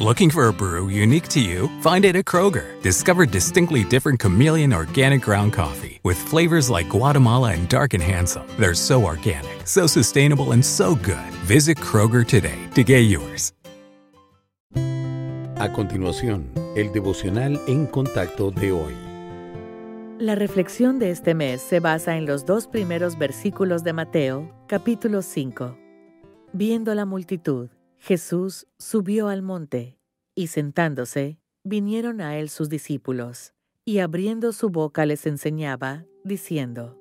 Looking for a brew unique to you? Find it at Kroger. Discover distinctly different chameleon organic ground coffee with flavors like Guatemala and Dark and Handsome. They're so organic, so sustainable, and so good. Visit Kroger today to get yours. A continuación, el devocional en contacto de hoy. La reflexión de este mes se basa en los dos primeros versículos de Mateo, capítulo 5. Viendo la multitud, Jesús subió al monte, y sentándose, vinieron a él sus discípulos, y abriendo su boca les enseñaba, diciendo,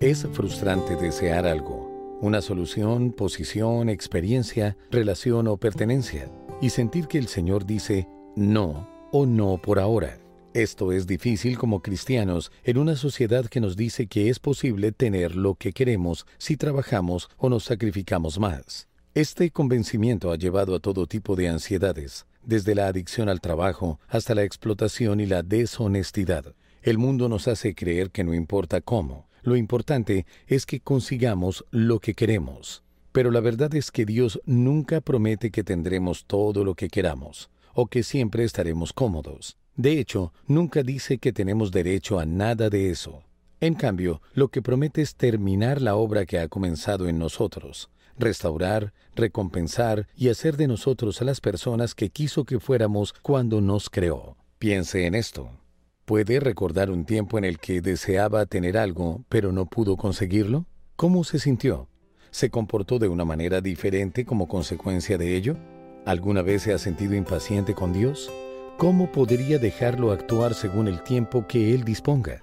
Es frustrante desear algo, una solución, posición, experiencia, relación o pertenencia, y sentir que el Señor dice no o no por ahora. Esto es difícil como cristianos en una sociedad que nos dice que es posible tener lo que queremos si trabajamos o nos sacrificamos más. Este convencimiento ha llevado a todo tipo de ansiedades, desde la adicción al trabajo hasta la explotación y la deshonestidad. El mundo nos hace creer que no importa cómo, lo importante es que consigamos lo que queremos. Pero la verdad es que Dios nunca promete que tendremos todo lo que queramos, o que siempre estaremos cómodos. De hecho, nunca dice que tenemos derecho a nada de eso. En cambio, lo que promete es terminar la obra que ha comenzado en nosotros, restaurar, recompensar y hacer de nosotros a las personas que quiso que fuéramos cuando nos creó. Piense en esto. ¿Puede recordar un tiempo en el que deseaba tener algo, pero no pudo conseguirlo? ¿Cómo se sintió? ¿Se comportó de una manera diferente como consecuencia de ello? ¿Alguna vez se ha sentido impaciente con Dios? ¿Cómo podría dejarlo actuar según el tiempo que Él disponga?